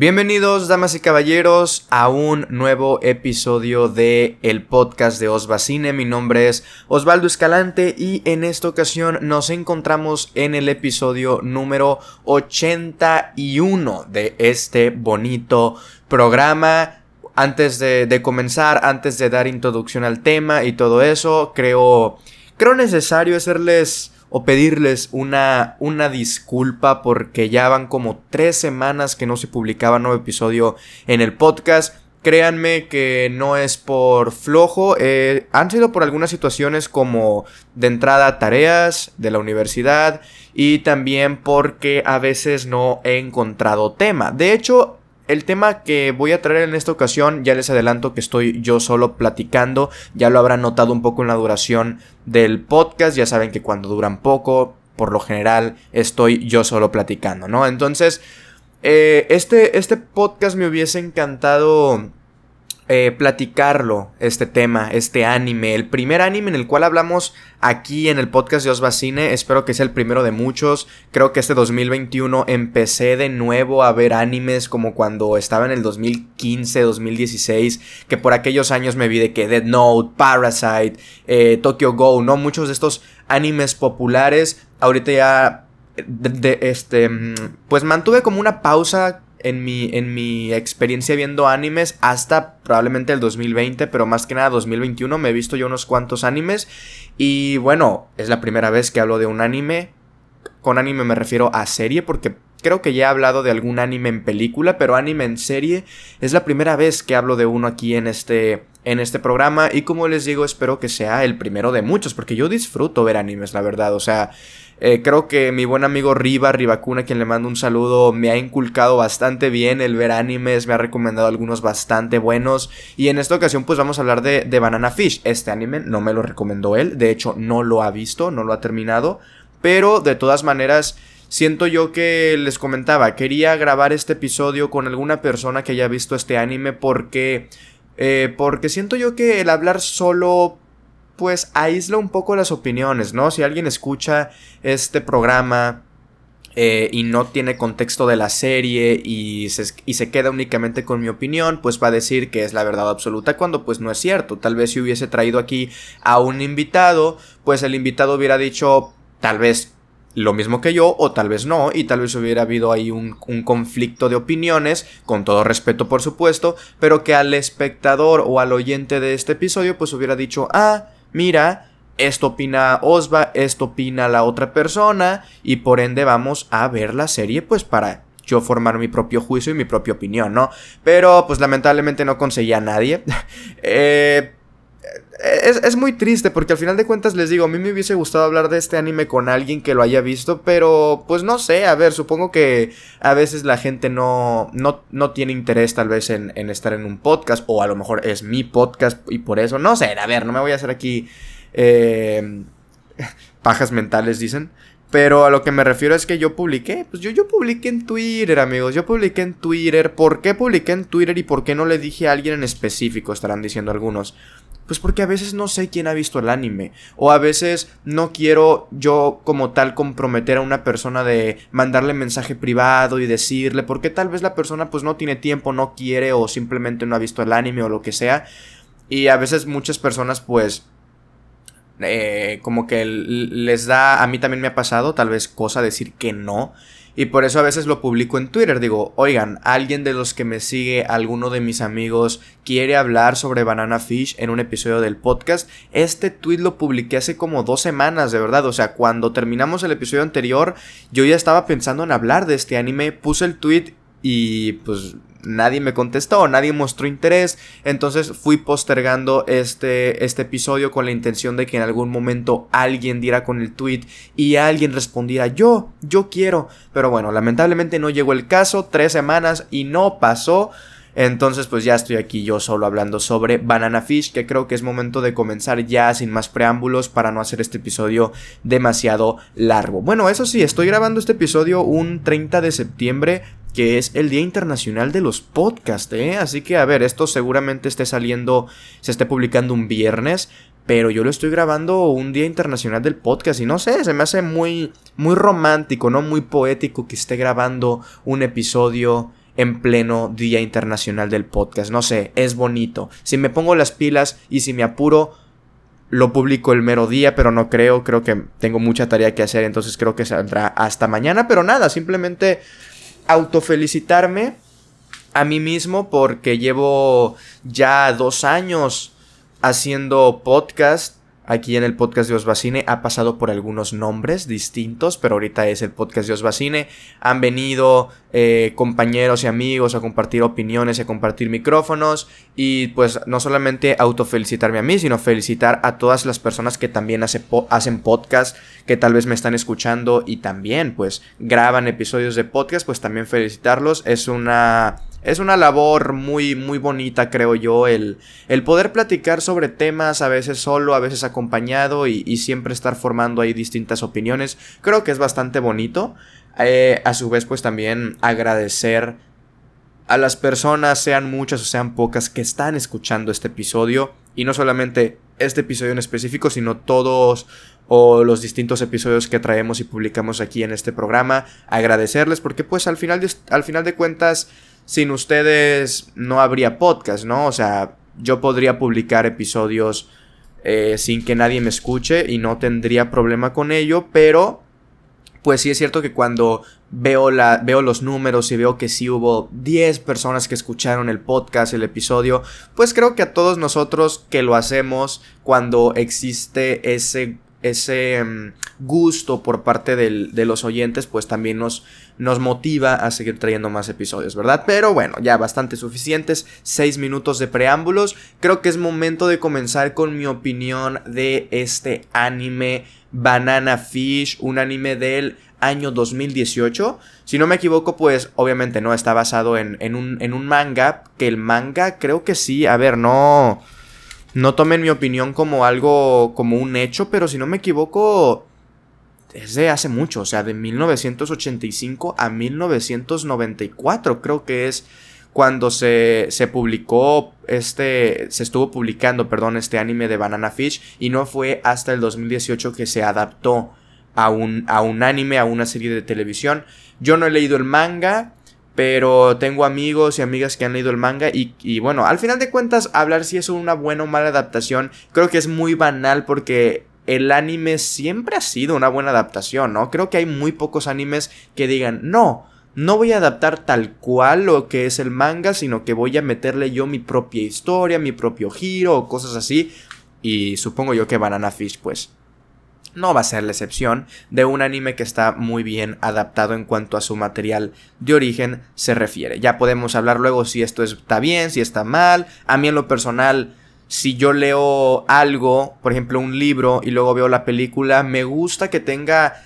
Bienvenidos, damas y caballeros, a un nuevo episodio de el podcast de Osvacine. Mi nombre es Osvaldo Escalante y en esta ocasión nos encontramos en el episodio número 81 de este bonito programa. Antes de, de comenzar, antes de dar introducción al tema y todo eso, creo, creo necesario hacerles o pedirles una, una disculpa porque ya van como tres semanas que no se publicaba nuevo episodio en el podcast. Créanme que no es por flojo, eh, han sido por algunas situaciones como de entrada tareas de la universidad y también porque a veces no he encontrado tema. De hecho, el tema que voy a traer en esta ocasión, ya les adelanto que estoy yo solo platicando, ya lo habrán notado un poco en la duración del podcast, ya saben que cuando duran poco, por lo general estoy yo solo platicando, ¿no? Entonces, eh, este, este podcast me hubiese encantado eh, platicarlo, este tema, este anime, el primer anime en el cual hablamos aquí en el podcast de Osvacine, espero que sea el primero de muchos, creo que este 2021 empecé de nuevo a ver animes como cuando estaba en el 2015, 2016, que por aquellos años me vi de que Dead Note, Parasite, eh, Tokyo Go, ¿no? Muchos de estos animes populares, ahorita ya, de, este, mm, pues mantuve como una pausa en mi, en mi experiencia viendo animes hasta probablemente el 2020, pero más que nada 2021 me he visto yo unos cuantos animes. Y bueno, es la primera vez que hablo de un anime. Con anime me refiero a serie porque creo que ya he hablado de algún anime en película, pero anime en serie es la primera vez que hablo de uno aquí en este en este programa. Y como les digo espero que sea el primero de muchos porque yo disfruto ver animes la verdad. O sea eh, creo que mi buen amigo Riva, Rivacuna, quien le mando un saludo, me ha inculcado bastante bien el ver animes, me ha recomendado algunos bastante buenos. Y en esta ocasión, pues vamos a hablar de, de Banana Fish. Este anime no me lo recomendó él, de hecho, no lo ha visto, no lo ha terminado. Pero de todas maneras, siento yo que les comentaba, quería grabar este episodio con alguna persona que haya visto este anime porque. Eh, porque siento yo que el hablar solo pues aísla un poco las opiniones, ¿no? Si alguien escucha este programa eh, y no tiene contexto de la serie y se, y se, queda únicamente con mi opinión, pues va a decir que es la verdad absoluta cuando pues no es cierto. Tal vez si hubiese traído aquí a un invitado, pues el invitado hubiera dicho tal vez lo mismo que yo o tal vez no y tal vez hubiera habido ahí un, un, conflicto de opiniones, con todo respeto por supuesto, pero que al espectador o al oyente de este episodio pues hubiera dicho, ah, mira, esto opina Osva, esto opina la otra persona y por ende vamos a ver la serie pues para yo formar mi propio juicio y mi propia opinión, ¿no? Pero pues lamentablemente no conseguía a nadie. eh, es, muy triste porque al final de cuentas les digo, a mí me hubiese gustado hablar de este anime con alguien que lo haya visto, pero pues no sé, a ver, supongo que a veces la gente no, no, no tiene interés tal vez en, en, estar en un podcast o a lo mejor es mi podcast y por eso, no sé, a ver, no me voy a hacer aquí eh, pajas mentales, dicen. Pero a lo que me refiero es que yo publiqué, pues yo, yo publiqué en Twitter, amigos, yo publiqué en Twitter. ¿Por qué publiqué en Twitter y por qué no le dije a alguien en específico? Estarán diciendo algunos. Pues porque a veces no sé quién ha visto el anime. O a veces no quiero yo como tal comprometer a una persona de mandarle mensaje privado y decirle. Porque tal vez la persona pues no tiene tiempo, no quiere o simplemente no ha visto el anime o lo que sea. Y a veces muchas personas pues... Eh, como que les da, a mí también me ha pasado tal vez cosa decir que no. Y por eso a veces lo publico en Twitter. Digo, oigan, alguien de los que me sigue, alguno de mis amigos, quiere hablar sobre Banana Fish en un episodio del podcast. Este tweet lo publiqué hace como dos semanas, de verdad. O sea, cuando terminamos el episodio anterior, yo ya estaba pensando en hablar de este anime. Puse el tweet y pues nadie me contestó, nadie mostró interés, entonces fui postergando este, este episodio con la intención de que en algún momento alguien diera con el tweet y alguien respondiera yo, yo quiero, pero bueno, lamentablemente no llegó el caso, tres semanas y no pasó. Entonces pues ya estoy aquí yo solo hablando sobre Banana Fish que creo que es momento de comenzar ya sin más preámbulos para no hacer este episodio demasiado largo. Bueno, eso sí, estoy grabando este episodio un 30 de septiembre que es el Día Internacional de los Podcasts, ¿eh? Así que, a ver, esto seguramente esté saliendo, se esté publicando un viernes, pero yo lo estoy grabando un Día Internacional del Podcast y no sé, se me hace muy, muy romántico, ¿no? Muy poético que esté grabando un episodio en pleno Día Internacional del Podcast. No sé, es bonito. Si me pongo las pilas y si me apuro, lo publico el mero día, pero no creo, creo que tengo mucha tarea que hacer, entonces creo que saldrá hasta mañana, pero nada, simplemente autofelicitarme a mí mismo porque llevo ya dos años haciendo podcast aquí en el podcast de Osbacine ha pasado por algunos nombres distintos, pero ahorita es el podcast de Osbacine. Han venido eh, compañeros y amigos a compartir opiniones, a compartir micrófonos y pues no solamente autofelicitarme a mí, sino felicitar a todas las personas que también hacen podcast, que tal vez me están escuchando y también pues graban episodios de podcast, pues también felicitarlos. Es una es una labor muy, muy bonita, creo yo, el, el poder platicar sobre temas, a veces solo, a veces acompañado y, siempre estar formando ahí distintas opiniones. Creo que es bastante bonito. Eh, a su vez, pues también agradecer a las personas, sean muchas o sean pocas, que están escuchando este episodio. Y no solamente este episodio en específico, sino todos o los distintos episodios que traemos y publicamos aquí en este programa. Agradecerles porque pues al final al final de cuentas sin ustedes no habría podcast, ¿no? O sea, yo podría publicar episodios eh, sin que nadie me escuche y no tendría problema con ello, pero pues sí es cierto que cuando veo, la, veo los números y veo que sí hubo 10 personas que escucharon el podcast, el episodio, pues creo que a todos nosotros que lo hacemos cuando existe ese ese mm, gusto por parte de los oyentes, pues también nos, nos motiva a seguir trayendo más episodios, ¿verdad? Pero bueno, ya bastante suficientes, 6 minutos de preámbulos. Creo que es momento de comenzar con mi opinión de este anime Banana Fish, un anime del año 2018. Si no me equivoco, pues obviamente no, está basado en, en, un, en un manga, que el manga creo que sí, a ver, no... No tomen mi opinión como algo, como un hecho, pero si no me equivoco, es de hace mucho, o sea, de 1985 a 1994 creo que es cuando se, se publicó este, se estuvo publicando, perdón, este anime de Banana Fish y no fue hasta el 2018 que se adaptó a un, a un anime, a una serie de televisión. Yo no he leído el manga, pero tengo amigos y amigas que han leído el manga y, bueno, al final de cuentas hablar si es una buena o mala adaptación creo que es muy banal porque el anime siempre ha sido una buena adaptación, ¿no? Creo que hay muy pocos animes que digan, no, no voy a adaptar tal cual lo que es el manga, sino que voy a meterle yo mi propia historia, mi propio giro o cosas así. Y supongo yo que Banana Fish pues no va a ser la excepción de un anime que está muy bien adaptado en cuanto a su material de origen se refiere. Ya podemos hablar luego si esto está bien, si está mal. A mí en lo personal, si yo leo algo, por ejemplo un libro y luego veo la película, me gusta que tenga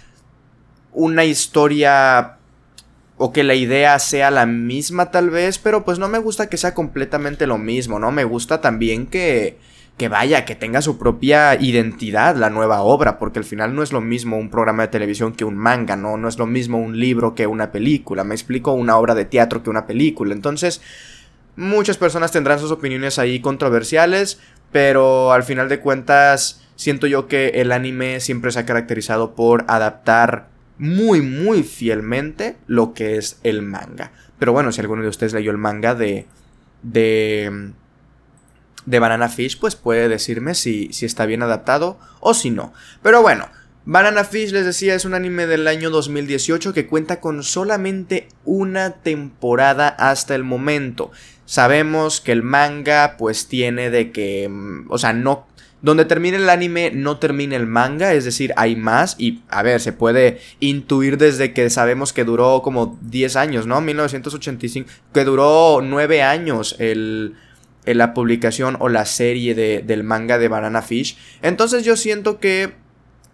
una historia o que la idea sea la misma tal vez, pero pues no me gusta que sea completamente lo mismo, ¿no? Me gusta también que que vaya, que tenga su propia identidad la nueva obra, porque al final no es lo mismo un programa de televisión que un manga, ¿no? No es lo mismo un libro que una película, me explico, una obra de teatro que una película. Entonces, muchas personas tendrán sus opiniones ahí controversiales, pero al final de cuentas, siento yo que el anime siempre se ha caracterizado por adaptar muy, muy fielmente lo que es el manga. Pero bueno, si alguno de ustedes leyó el manga de... de de Banana Fish, pues puede decirme si, si está bien adaptado o si no. Pero bueno, Banana Fish, les decía, es un anime del año 2018 que cuenta con solamente una temporada hasta el momento. Sabemos que el manga pues tiene de que, mm, o sea, no... Donde termine el anime no termina el manga, es decir, hay más y a ver, se puede intuir desde que sabemos que duró como 10 años, ¿no? 1985, que duró 9 años el, en la publicación o la serie de, del manga de Banana Fish. Entonces yo siento que,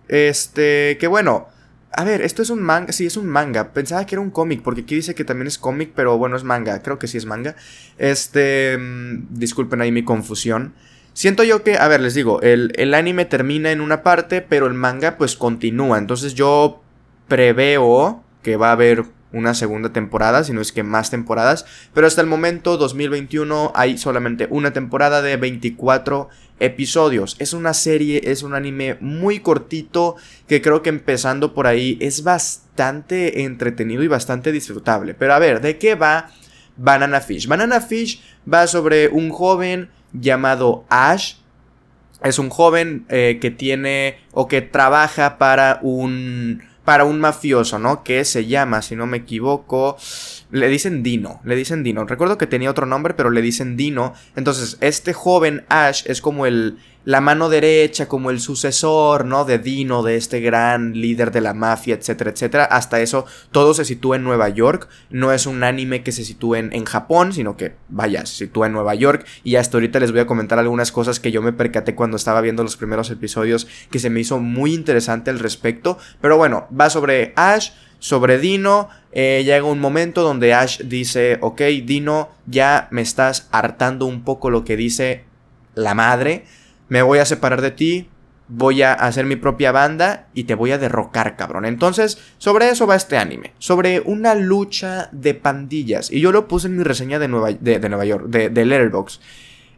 este, que bueno, a ver, esto es un manga, sí, es un manga. Pensaba que era un cómic, porque aquí dice que también es cómic, pero bueno, es manga. Creo que sí es manga. Este, mm, disculpen ahí mi confusión. Siento yo que, a ver, les digo, el, el anime termina en una parte, pero el manga pues continúa. Entonces yo preveo que va a haber una segunda temporada, si no es que más temporadas, pero hasta el momento 2021 hay solamente una temporada de 24 episodios. Es una serie, es un anime muy cortito que creo que empezando por ahí es bastante entretenido y bastante disfrutable. Pero a ver, ¿de qué va Banana Fish. Banana Fish va sobre un joven llamado Ash. Es un joven eh, que tiene o que trabaja para un para un mafioso, ¿no? Que se llama, si no me equivoco, le dicen Dino, le dicen Dino. Recuerdo que tenía otro nombre, pero le dicen Dino. Entonces, este joven Ash es como el la mano derecha, como el sucesor, ¿no? De Dino, de este gran líder de la mafia, etcétera, etcétera. Hasta eso, todo se sitúa en Nueva York. No es un anime que se sitúe en, en, Japón, sino que, vaya, se sitúa en Nueva York. Y hasta ahorita les voy a comentar algunas cosas que yo me percaté cuando estaba viendo los primeros episodios, que se me hizo muy interesante al respecto. Pero bueno, va sobre Ash sobre Dino. Eh, llega un momento donde Ash dice, ok, Dino, ya me estás hartando un poco lo que dice la madre me voy a separar de ti, voy a hacer mi propia banda y te voy a derrocar, cabrón. Entonces, sobre eso va este anime. Sobre una lucha de pandillas. Y yo lo puse en mi reseña de Nueva, de, Nueva York, de, de Letterboxd.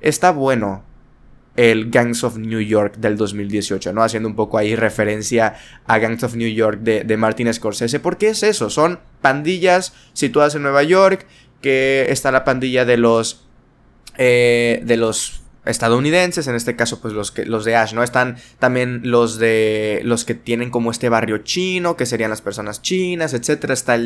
Está bueno el Gangs of New York del 2018, ¿no? Haciendo un poco ahí referencia a Gangs of New York de, de Martin Scorsese. Porque es eso, son pandillas situadas en Nueva York, que está la pandilla de los... Eh, de los estadounidenses, en este caso pues los que los de Ash, ¿no? Están también los de los que tienen como este barrio chino, que serían las personas chinas, etcétera, está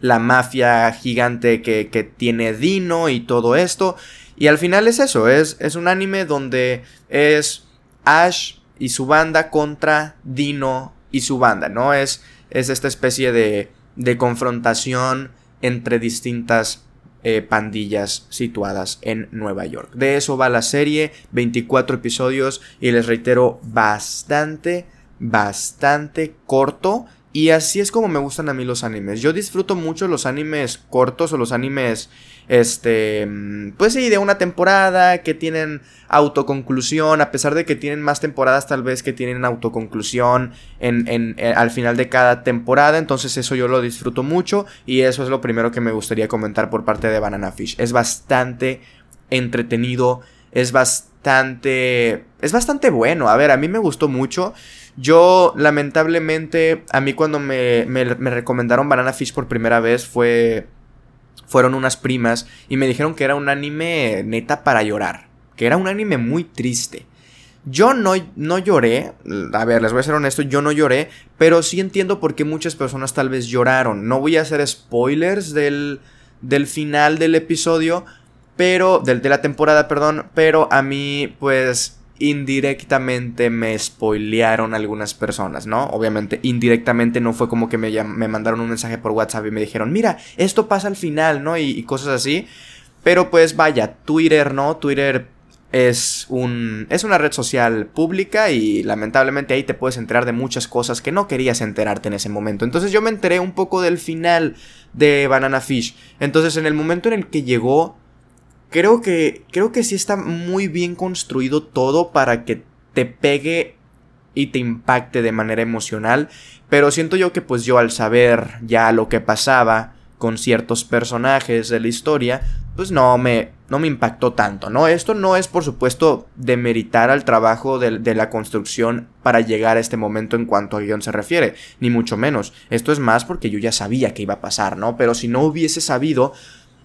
la mafia gigante que, que, tiene Dino y todo esto. Y al final es eso, es, es un anime donde es Ash y su banda contra Dino y su banda, ¿no? Es, es esta especie de, de confrontación entre distintas eh, pandillas situadas en Nueva York. De eso va la serie, 24 episodios y les reitero, bastante, bastante corto. Y así es como me gustan a mí los animes. Yo disfruto mucho los animes cortos o los animes este, pues sí, de una temporada que tienen autoconclusión, a pesar de que tienen más temporadas tal vez que tienen autoconclusión en, en, eh, al final de cada temporada, entonces eso yo lo disfruto mucho y eso es lo primero que me gustaría comentar por parte de Banana Fish. Es bastante entretenido, es bastante, es bastante bueno, a ver, a mí me gustó mucho. Yo, lamentablemente, a mí cuando me, me, me recomendaron Banana Fish por primera vez fue fueron unas primas y me dijeron que era un anime neta para llorar, que era un anime muy triste. Yo no, no lloré, a ver, les voy a ser honesto, yo no lloré, pero sí entiendo por qué muchas personas tal vez lloraron. No voy a hacer spoilers del, del final del episodio, pero, del, de la temporada, perdón, pero a mí pues indirectamente me spoilearon algunas personas, ¿no? Obviamente, indirectamente no fue como que me, me mandaron un mensaje por WhatsApp y me dijeron, mira, esto pasa al final, ¿no? Y, y cosas así. Pero pues vaya, Twitter, ¿no? Twitter es un es una red social pública y lamentablemente ahí te puedes enterar de muchas cosas que no querías enterarte en ese momento. Entonces yo me enteré un poco del final de Banana Fish. Entonces en el momento en el que llegó creo que, creo que sí está muy bien construido todo para que te pegue y te impacte de manera emocional. Pero siento yo que pues yo al saber ya lo que pasaba con ciertos personajes de la historia, pues no me, no me impactó tanto, ¿no? Esto no es por supuesto demeritar al trabajo de, de, la construcción para llegar a este momento en cuanto a guion se refiere, ni mucho menos. Esto es más porque yo ya sabía que iba a pasar, ¿no? Pero si no hubiese sabido,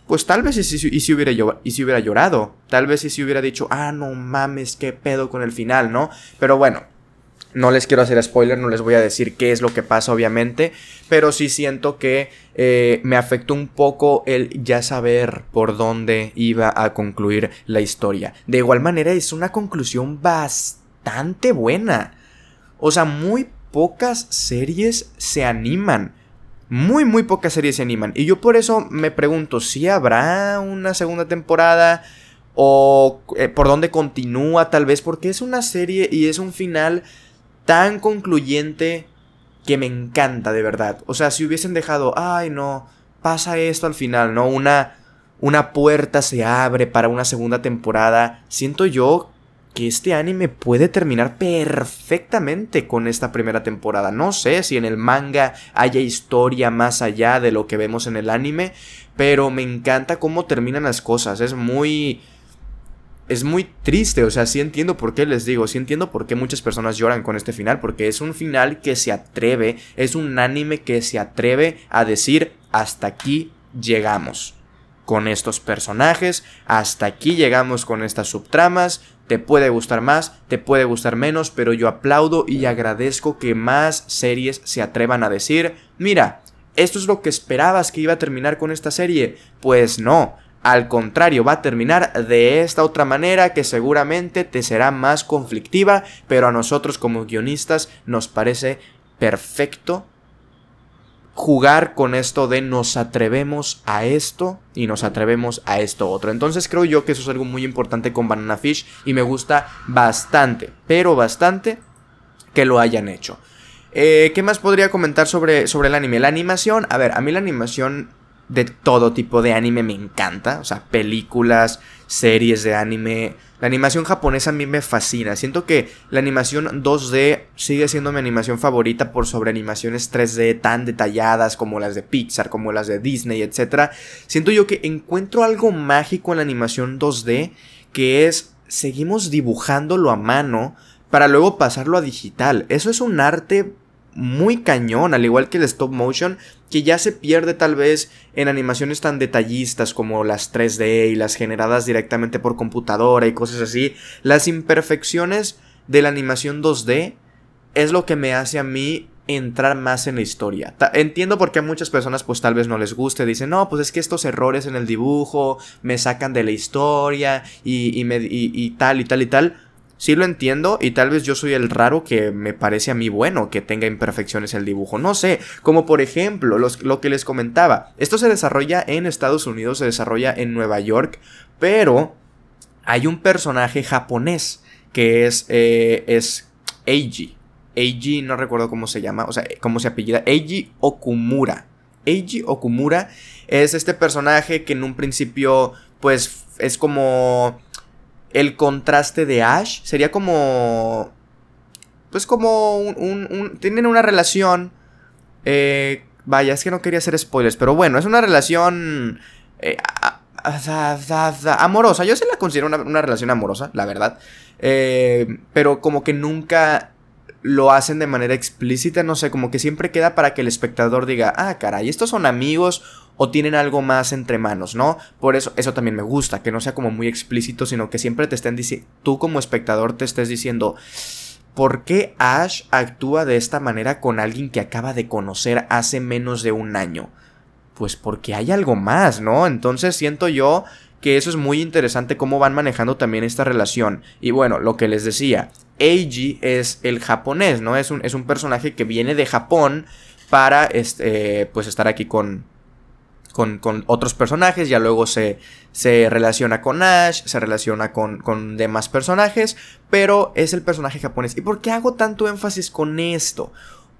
pues tal vez y si, hubiera, y si hubiera llorado, tal vez y si hubiera dicho, ah, no mames, qué pedo con el final, ¿no? Pero bueno, no les quiero hacer spoiler, no les voy a decir qué es lo que pasa, obviamente, pero sí siento que eh, me afectó un poco el ya saber por dónde iba a concluir la historia. De igual manera, es una conclusión bastante buena. O sea, muy pocas series se animan muy, muy pocas series se animan. Y yo por eso me pregunto si habrá una segunda temporada o eh, por dónde continúa tal vez, porque es una serie y es un final tan concluyente que me encanta de verdad. O sea, si hubiesen dejado, ay no, pasa esto al final, ¿no? Una, una puerta se abre para una segunda temporada. Siento yo que este anime puede terminar perfectamente con esta primera temporada. No sé si en el manga haya historia más allá de lo que vemos en el anime, pero me encanta cómo terminan las cosas. Es muy... Es muy triste, o sea, sí entiendo por qué les digo, sí entiendo por qué muchas personas lloran con este final, porque es un final que se atreve, es un anime que se atreve a decir hasta aquí llegamos con estos personajes. Hasta aquí llegamos con estas subtramas. Te puede gustar más, te puede gustar menos, pero yo aplaudo y agradezco que más series se atrevan a decir, mira, esto es lo que esperabas que iba a terminar con esta serie. Pues no, al contrario, va a terminar de esta otra manera que seguramente te será más conflictiva, pero a nosotros como guionistas nos parece perfecto jugar con esto de nos atrevemos a esto y nos atrevemos a esto otro. Entonces creo yo que eso es algo muy importante con Banana Fish y me gusta bastante, pero bastante que lo hayan hecho. Eh, ¿Qué más podría comentar sobre, sobre el anime? La animación, a ver, a mí la animación de todo tipo de anime me encanta, o sea, películas, series de anime. La animación japonesa a mí me fascina. Siento que la animación 2D sigue siendo mi animación favorita por sobre animaciones 3D tan detalladas como las de Pixar, como las de Disney, etc. Siento yo que encuentro algo mágico en la animación 2D que es seguimos dibujándolo a mano para luego pasarlo a digital. Eso es un arte muy cañón, al igual que el stop motion, que ya se pierde tal vez en animaciones tan detallistas como las 3D y las generadas directamente por computadora y cosas así. Las imperfecciones de la animación 2D es lo que me hace a mí entrar más en la historia. entiendo por qué a muchas personas pues tal vez no les guste, dicen, no, pues es que estos errores en el dibujo me sacan de la historia y, me, y tal y tal y tal sí lo entiendo y tal vez yo soy el raro que me parece a mí bueno que tenga imperfecciones el dibujo. No sé, como por ejemplo lo que les comentaba. Esto se desarrolla en Estados Unidos, se desarrolla en Nueva York, pero hay un personaje japonés que es, eh, es Eiji. Eiji, no recuerdo cómo se llama, o sea, cómo se apellida. Eiji Okumura. Eiji Okumura es este personaje que en un principio, pues, es como el contraste de Ash sería como. Pues como un. tienen una relación. Eh, vaya, es que no quería hacer spoilers, pero bueno, es una relación. Eh, amorosa. Yo sí la considero una, relación amorosa, la verdad. Eh, pero como que nunca lo hacen de manera explícita, no sé, como que siempre queda para que el espectador diga, ah, caray, estos son amigos o tienen algo más entre manos, ¿no? Por eso, eso también me gusta, que no sea como muy explícito, sino que siempre te estén diciendo, tú como espectador te estés diciendo, ¿por qué Ash actúa de esta manera con alguien que acaba de conocer hace menos de un año? Pues porque hay algo más, ¿no? Entonces siento yo que eso es muy interesante cómo van manejando también esta relación. Y bueno, lo que les decía, Eiji es el japonés, ¿no? Es un, es un personaje que viene de Japón para este, pues estar aquí con, con, otros personajes, ya luego se, se relaciona con Ash, se relaciona con, con, demás personajes, pero es el personaje japonés. ¿Y por qué hago tanto énfasis con esto?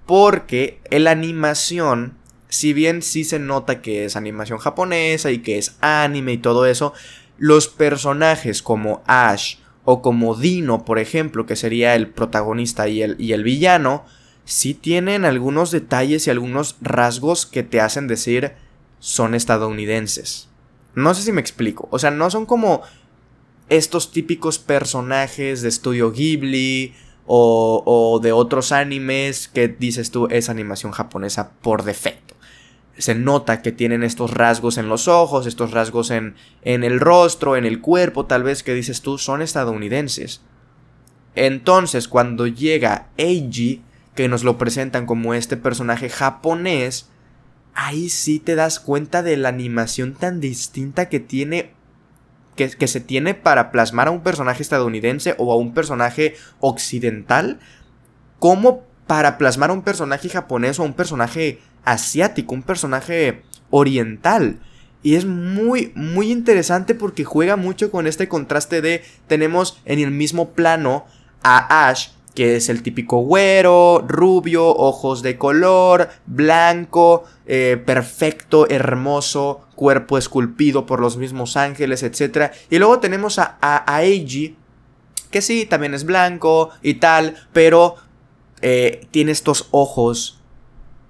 Porque la animación si bien sí se nota que es animación japonesa y que es anime y todo eso, los personajes como Ash o como Dino, por ejemplo, que sería el protagonista y el, y el villano, sí tienen algunos detalles y algunos rasgos que te hacen decir son estadounidenses. No sé si me explico. O sea, no son como estos típicos personajes de estudio Ghibli o, o de otros animes que dices tú es animación japonesa por defecto se nota que tienen estos rasgos en los ojos, estos rasgos en, en el rostro, en el cuerpo, tal vez que dices tú, son estadounidenses. Entonces, cuando llega Eiji, que nos lo presentan como este personaje japonés, ahí sí te das cuenta de la animación tan distinta que tiene. Que, se tiene para plasmar a un personaje estadounidense o a un personaje occidental, como para plasmar a un personaje japonés o a un personaje asiático, un personaje oriental. Y es muy, muy interesante porque juega mucho con este contraste de tenemos en el mismo plano a Ash, que es el típico güero, rubio, ojos de color, blanco, eh, perfecto, hermoso, cuerpo esculpido por los mismos ángeles, etc. Y luego tenemos a, a, Eiji, que sí, también es blanco y tal, pero eh, tiene estos ojos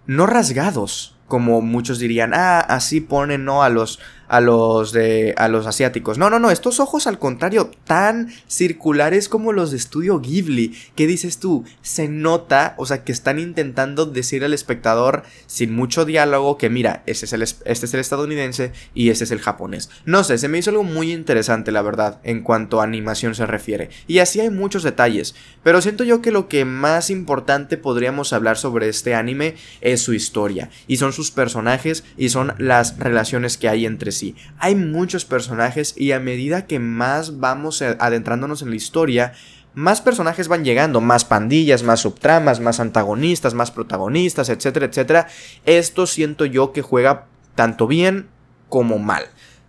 no rasgados, como muchos dirían, ah, así ponen, ¿no? A los, a los de a los asiáticos. No, no, no, estos ojos al contrario tan circulares como los de Estudio Ghibli. ¿Qué dices tú? Se nota, o sea, que están intentando decir al espectador sin mucho diálogo que mira, este es el este es el estadounidense y este es el japonés. No sé, se me hizo algo muy interesante, la verdad, en cuanto a animación se refiere. Y así hay muchos detalles, pero siento yo que lo que más importante podríamos hablar sobre este anime es su historia y son sus personajes y son las relaciones que hay entre sí. Hay muchos personajes y a medida que más vamos adentrándonos en la historia, más personajes van llegando, más pandillas, más subtramas, más antagonistas, más protagonistas, etcétera, etcétera. Esto siento yo que juega tanto bien como mal.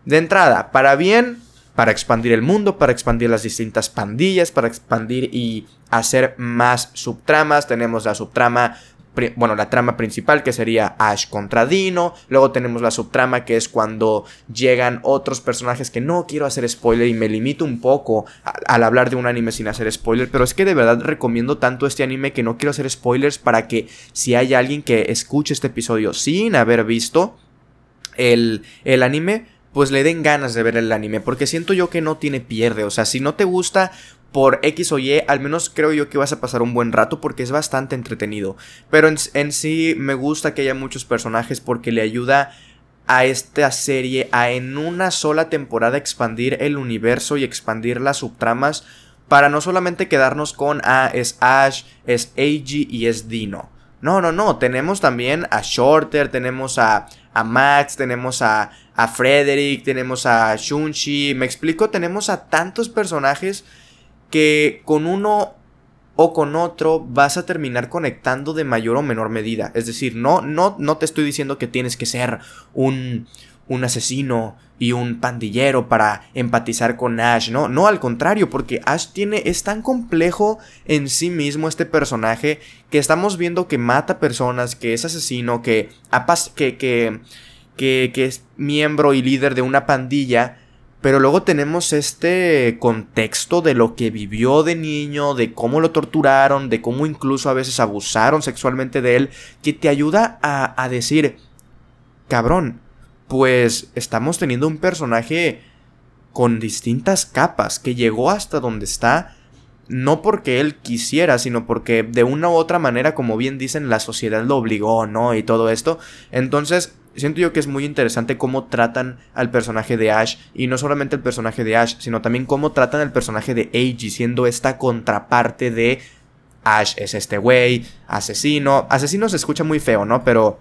De entrada, para bien, para expandir el mundo, para expandir las distintas pandillas, para expandir y hacer más subtramas. Tenemos la subtrama bueno, la trama principal que sería Ash contra Dino, luego tenemos la subtrama que es cuando llegan otros personajes que no quiero hacer spoiler y me limito un poco al hablar de un anime sin hacer spoiler, pero es que de verdad recomiendo tanto este anime que no quiero hacer spoilers para que si hay alguien que escuche este episodio sin haber visto el, el anime, pues le den ganas de ver el anime, porque siento yo que no tiene pierde, o sea, si no te gusta, por X o Y, al menos creo yo que vas a pasar un buen rato porque es bastante entretenido. Pero en, sí me gusta que haya muchos personajes porque le ayuda a esta serie a en una sola temporada expandir el universo y expandir las subtramas para no solamente quedarnos con ah, es Ash, es Eiji y es Dino. No, no, no, tenemos también a Shorter, tenemos a, a Max, tenemos a, a Frederick, tenemos a Shunchi, me explico, tenemos a tantos personajes que con uno o con otro vas a terminar conectando de mayor o menor medida. Es decir, no, no, no te estoy diciendo que tienes que ser un, un asesino y un pandillero para empatizar con Ash, no, no al contrario, porque Ash tiene, es tan complejo en sí mismo este personaje que estamos viendo que mata personas, que es asesino, que, que, que, que, que es miembro y líder de una pandilla pero luego tenemos este contexto de lo que vivió de niño, de cómo lo torturaron, de cómo incluso a veces abusaron sexualmente de él, que te ayuda a, decir, cabrón, pues estamos teniendo un personaje con distintas capas, que llegó hasta donde está, no porque él quisiera, sino porque de una u otra manera, como bien dicen, la sociedad lo obligó, ¿no? Y todo esto. Entonces, siento yo que es muy interesante cómo tratan al personaje de Ash y no solamente el personaje de Ash, sino también cómo tratan al personaje de Eiji siendo esta contraparte de Ash es este güey, asesino. Asesino se escucha muy feo, ¿no? Pero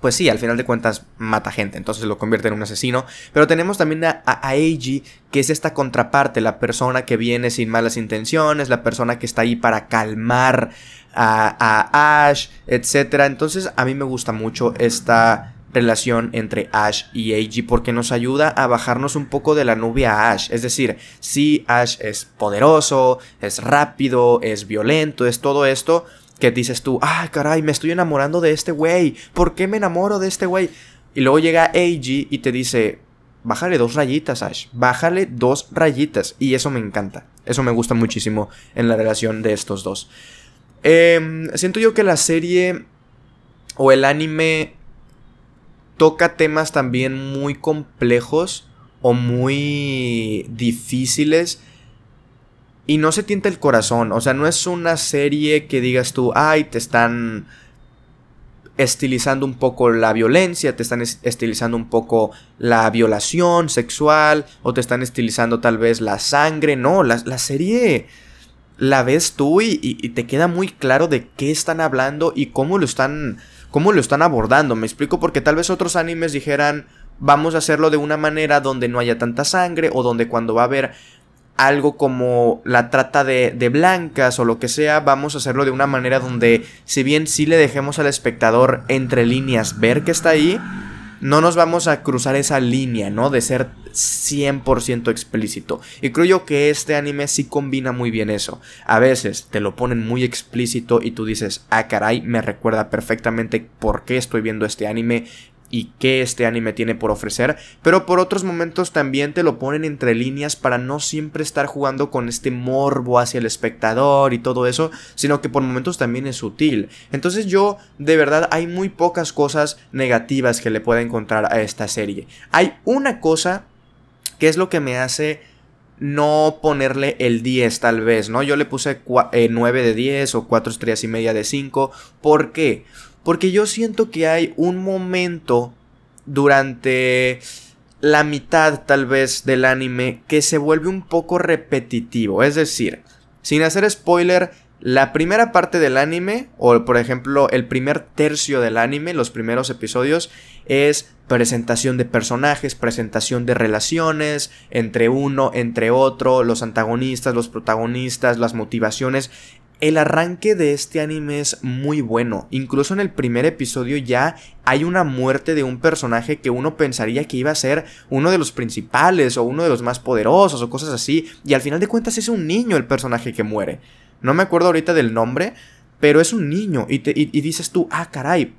pues sí, al final de cuentas mata gente, entonces lo convierte en un asesino. Pero tenemos también a, a, Eiji, que es esta contraparte, la persona que viene sin malas intenciones, la persona que está ahí para calmar a, a Ash, etc. Entonces a mí me gusta mucho esta relación entre Ash y Eiji porque nos ayuda a bajarnos un poco de la nube a Ash. Es decir, si Ash es poderoso, es rápido, es violento, es todo esto que dices tú, ay caray, me estoy enamorando de este güey, ¿por qué me enamoro de este güey? Y luego llega Eiji y te dice, bájale dos rayitas Ash, bájale dos rayitas. Y eso me encanta, eso me gusta muchísimo en la relación de estos dos. Em, siento yo que la serie o el anime toca temas también muy complejos o muy difíciles y no se tienta el corazón. O sea, no es una serie que digas tú, ay, te están estilizando un poco la violencia, te están estilizando un poco la violación sexual o te están estilizando tal vez la sangre. No, la, serie la ves tú y, y, te queda muy claro de qué están hablando y cómo lo están cómo lo están abordando. Me explico porque tal vez otros animes dijeran, vamos a hacerlo de una manera donde no haya tanta sangre o donde cuando va a haber algo como la trata de, de, blancas o lo que sea, vamos a hacerlo de una manera donde si bien sí le dejemos al espectador entre líneas ver que está ahí, no nos vamos a cruzar esa línea, ¿no? De ser 100% explícito. Y creo yo que este anime sí combina muy bien eso. A veces te lo ponen muy explícito y tú dices, ah caray, me recuerda perfectamente por qué estoy viendo este anime. Y qué este anime tiene por ofrecer, pero por otros momentos también te lo ponen entre líneas para no siempre estar jugando con este morbo hacia el espectador y todo eso, sino que por momentos también es sutil. Entonces yo, de verdad, hay muy pocas cosas negativas que le pueda encontrar a esta serie. Hay una cosa que es lo que me hace no ponerle el 10 tal vez, ¿no? Yo le puse 9 eh, de 10 o 4 estrellas y media de 5. ¿Por qué? Porque yo siento que hay un momento durante la mitad tal vez del anime que se vuelve un poco repetitivo. Es decir, sin hacer spoiler, la primera parte del anime, o por ejemplo el primer tercio del anime, los primeros episodios, es presentación de personajes, presentación de relaciones entre uno, entre otro, los antagonistas, los protagonistas, las motivaciones. El arranque de este anime es muy bueno. Incluso en el primer episodio ya hay una muerte de un personaje que uno pensaría que iba a ser uno de los principales o uno de los más poderosos o cosas así. Y al final de cuentas es un niño el personaje que muere. No me acuerdo ahorita del nombre, pero es un niño. Y, dices tú, ah, caray,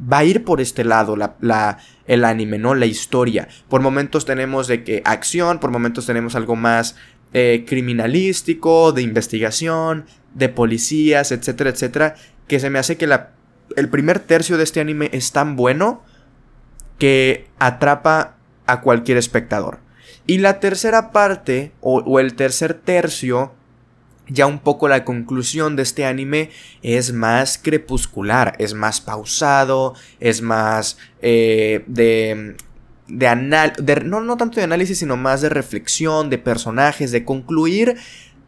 va a ir por este lado la, el anime, ¿no? La historia. Por momentos tenemos de que acción, por momentos tenemos algo más eh, criminalístico, de investigación, de policías, etcétera, etcétera. Que se me hace que la, el primer tercio de este anime es tan bueno que atrapa a cualquier espectador. Y la tercera parte, o el tercer tercio, ya un poco la conclusión de este anime es más crepuscular, es más pausado, es más eh, de, de, no, no tanto de análisis, sino más de reflexión, de personajes, de concluir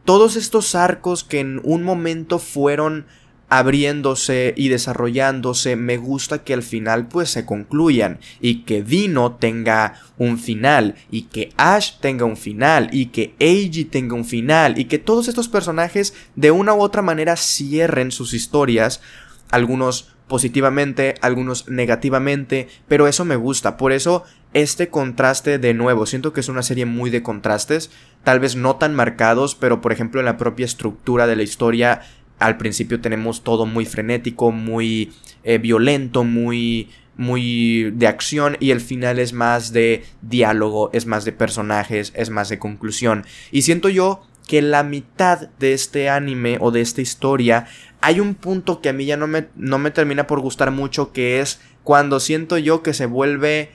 todos estos arcos que en un momento fueron abriéndose y desarrollándose, me gusta que al final pues se concluyan y que Dino tenga un final y que Ash tenga un final y que Eiji tenga un final y que todos estos personajes de una u otra manera cierren sus historias, algunos positivamente, algunos negativamente, pero eso me gusta, por eso este contraste de nuevo, siento que es una serie muy de contrastes, tal vez no tan marcados, pero por ejemplo en la propia estructura de la historia al principio tenemos todo muy frenético, muy eh, violento, muy muy de acción y el final es más de diálogo, es más de personajes, es más de conclusión. Y siento yo que la mitad de este anime o de esta historia hay un punto que a mí ya no me, no me termina por gustar mucho que es cuando siento yo que se vuelve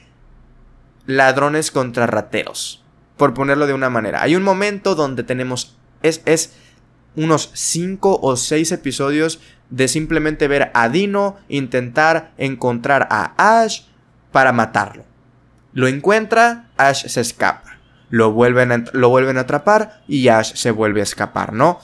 ladrones contra rateros. Por ponerlo de una manera. Hay un momento donde tenemos... Es, es unos 5 o 6 episodios de simplemente ver a Dino intentar encontrar a Ash para matarlo. Lo encuentra, Ash se escapa. Lo vuelven lo vuelven a atrapar y Ash se vuelve a escapar, ¿no?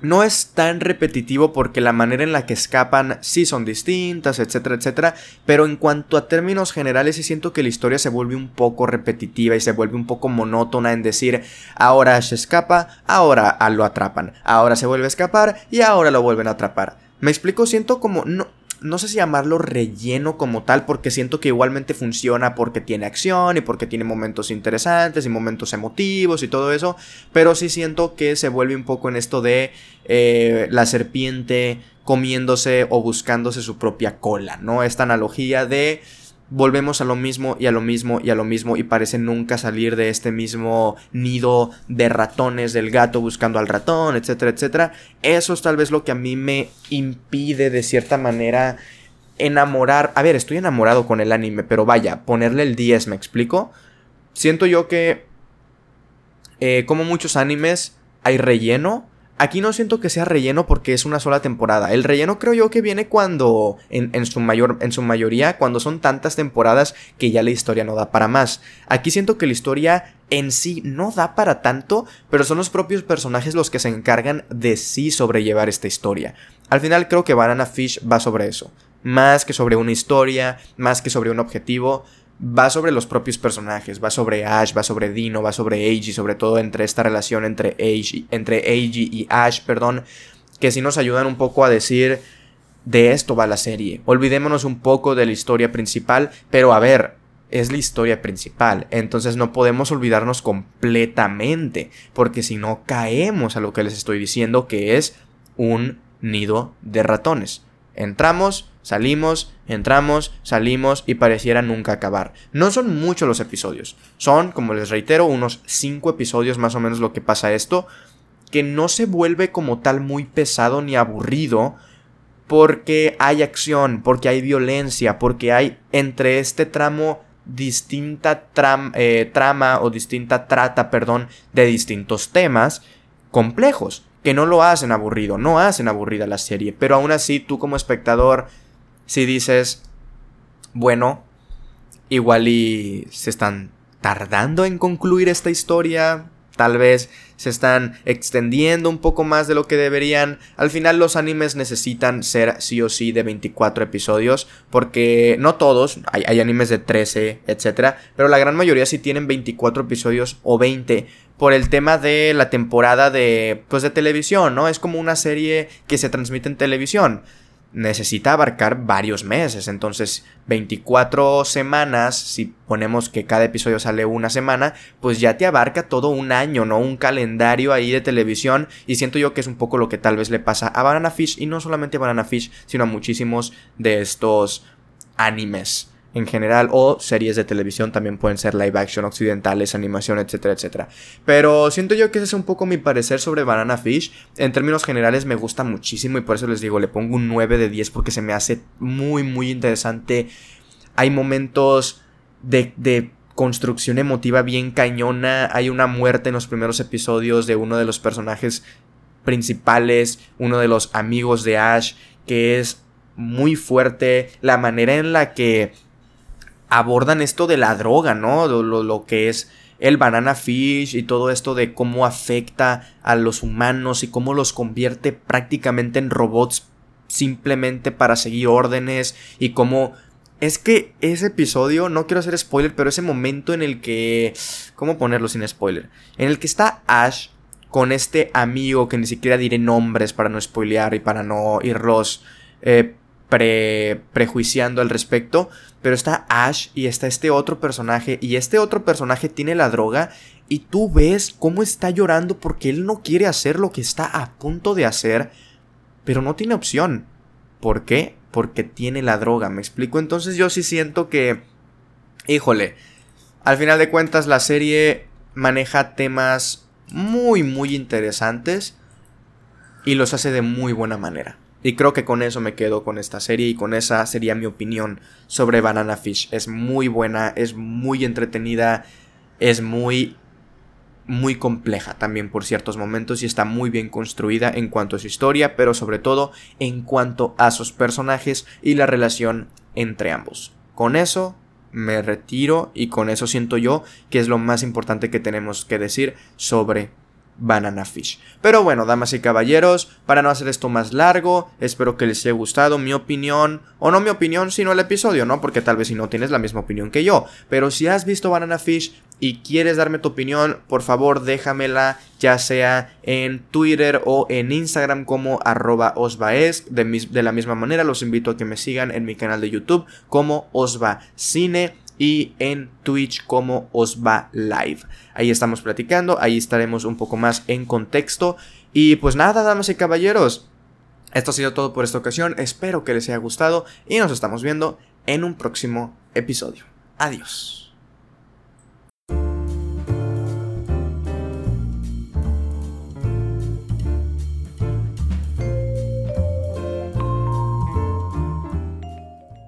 No es tan repetitivo porque la manera en la que escapan sí son distintas, etcétera, etcétera, pero en cuanto a términos generales sí siento que la historia se vuelve un poco repetitiva y se vuelve un poco monótona en decir ahora se escapa, ahora lo atrapan, ahora se vuelve a escapar y ahora lo vuelven a atrapar. Me explico, siento como no no sé si llamarlo relleno como tal, porque siento que igualmente funciona porque tiene acción y porque tiene momentos interesantes y momentos emotivos y todo eso, pero sí siento que se vuelve un poco en esto de eh, la serpiente comiéndose o buscándose su propia cola, ¿no? Esta analogía de volvemos a lo mismo y a lo mismo y a lo mismo y parece nunca salir de este mismo nido de ratones del gato buscando al ratón, etcétera, etcétera. Eso es tal vez lo que a mí me impide de cierta manera enamorar. A ver, estoy enamorado con el anime, pero vaya, ponerle el 10, ¿me explico? Siento yo que, eh, como muchos animes, hay relleno Aquí no siento que sea relleno porque es una sola temporada. El relleno creo yo que viene cuando, en, su mayor, en su mayoría, cuando son tantas temporadas que ya la historia no da para más. Aquí siento que la historia en sí no da para tanto, pero son los propios personajes los que se encargan de sí sobrellevar esta historia. Al final creo que Banana Fish va sobre eso. Más que sobre una historia, más que sobre un objetivo, va sobre los propios personajes, va sobre Ash, va sobre Dino, va sobre Eiji, sobre todo entre esta relación entre Eiji, entre y Ash, perdón, que sí nos ayudan un poco a decir de esto va la serie. Olvidémonos un poco de la historia principal, pero a ver, es la historia principal, entonces no podemos olvidarnos completamente, porque si no caemos a lo que les estoy diciendo que es un nido de ratones. Entramos, Salimos, entramos, salimos y pareciera nunca acabar. No son muchos los episodios. Son, como les reitero, unos 5 episodios más o menos lo que pasa esto. Que no se vuelve como tal muy pesado ni aburrido. Porque hay acción, porque hay violencia, porque hay entre este tramo distinta eh, trama o distinta trata, perdón, de distintos temas complejos que no lo hacen aburrido, no hacen aburrida la serie, pero aún así tú como espectador si dices, bueno, igual y se están tardando en concluir esta historia, tal vez se están extendiendo un poco más de lo que deberían. Al final los animes necesitan ser sí o sí de 24 episodios, porque no todos, hay, animes de 13, etc. Pero la gran mayoría sí tienen 24 episodios o 20 por el tema de la temporada de, pues, de televisión, ¿no? Es como una serie que se transmite en televisión necesita abarcar varios meses. Entonces, 24 semanas, si ponemos que cada episodio sale una semana, pues ya te abarca todo un año, ¿no? Un calendario ahí de televisión. Y siento yo que es un poco lo que tal vez le pasa a Banana Fish. Y no solamente a Banana Fish, sino a muchísimos de estos animes en general o series de televisión también pueden ser live action occidentales, animación, etcétera, etcétera. Pero siento yo que ese es un poco mi parecer sobre Banana Fish. En términos generales me gusta muchísimo y por eso les digo, le pongo un 9 de 10 porque se me hace muy, muy interesante. Hay momentos de, de construcción emotiva bien cañona. Hay una muerte en los primeros episodios de uno de los personajes principales, uno de los amigos de Ash, que es muy fuerte. La manera en la que abordan esto de la droga, ¿no? Lo, lo, que es el banana fish y todo esto de cómo afecta a los humanos y cómo los convierte prácticamente en robots simplemente para seguir órdenes y cómo... Es que ese episodio, no quiero hacer spoiler, pero ese momento en el que... ¿Cómo ponerlo sin spoiler? En el que está Ash con este amigo que ni siquiera diré nombres para no spoilear y para no irlos eh, pre, prejuiciando al respecto, pero está Ash y está este otro personaje y este otro personaje tiene la droga y tú ves cómo está llorando porque él no quiere hacer lo que está a punto de hacer, pero no tiene opción. ¿Por qué? Porque tiene la droga, me explico. Entonces yo sí siento que, híjole, al final de cuentas la serie maneja temas muy, muy interesantes y los hace de muy buena manera. Y creo que con eso me quedo con esta serie y con esa sería mi opinión sobre Banana Fish. Es muy buena, es muy entretenida, es muy muy compleja también por ciertos momentos y está muy bien construida en cuanto a su historia, pero sobre todo en cuanto a sus personajes y la relación entre ambos. Con eso me retiro y con eso siento yo que es lo más importante que tenemos que decir sobre Banana Fish. Pero bueno, damas y caballeros, para no hacer esto más largo, espero que les haya gustado mi opinión, o no mi opinión, sino el episodio, ¿no? Porque tal vez si no tienes la misma opinión que yo. Pero si has visto Banana Fish y quieres darme tu opinión, por favor déjamela ya sea en Twitter o en Instagram como arroba osvaes. De, de la misma manera los invito a que me sigan en mi canal de YouTube como Osva Cine y en Twitch como os va live. Ahí estamos platicando, ahí estaremos un poco más en contexto. Y pues nada, damas y caballeros, esto ha sido todo por esta ocasión, espero que les haya gustado y nos estamos viendo en un próximo episodio. Adiós.